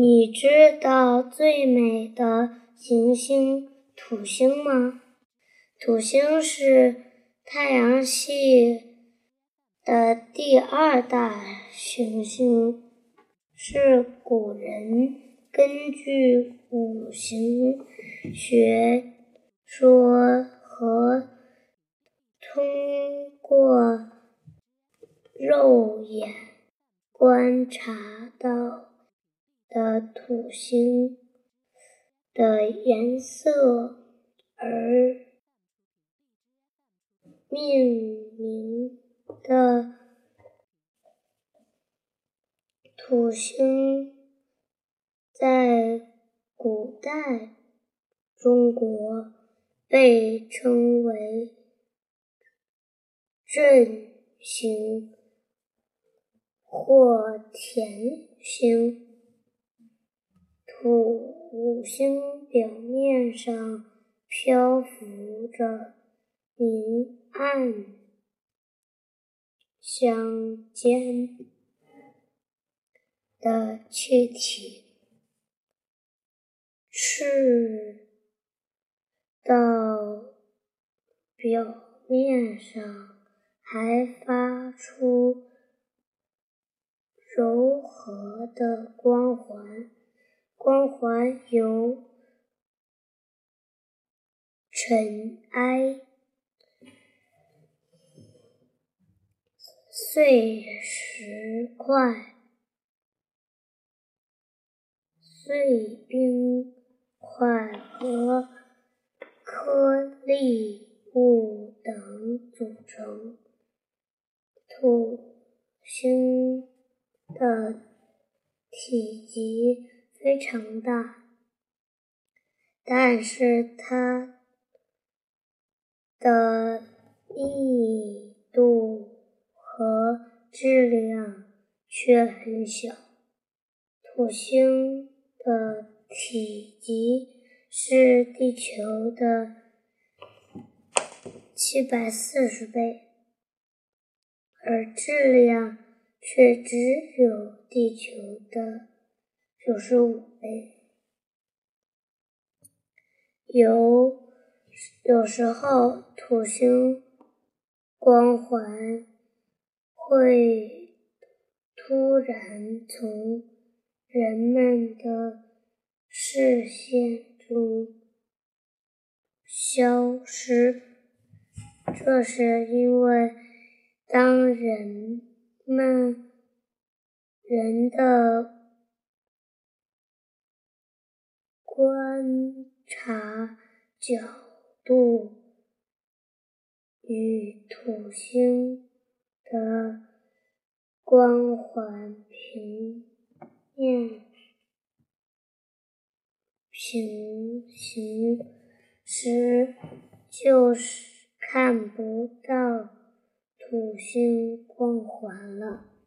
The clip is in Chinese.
你知道最美的行星土星吗？土星是太阳系的第二大行星，是古人根据五行学说和通过肉眼观察到。的土星的颜色而命名的土星，在古代中国被称为正星或田星。土星表面上漂浮着明暗相间的气体，赤道表面上还发出柔和的光环。光环由尘埃、碎石块、碎冰块和颗粒物等组成。土星的体积。非常大，但是它的密度和质量却很小。土星的体积是地球的七百四十倍，而质量却只有地球的。九十五倍。有有时候，土星光环会突然从人们的视线中消失，这是因为当人们人的。观察角度与土星的光环平面平行时，就是看不到土星光环了。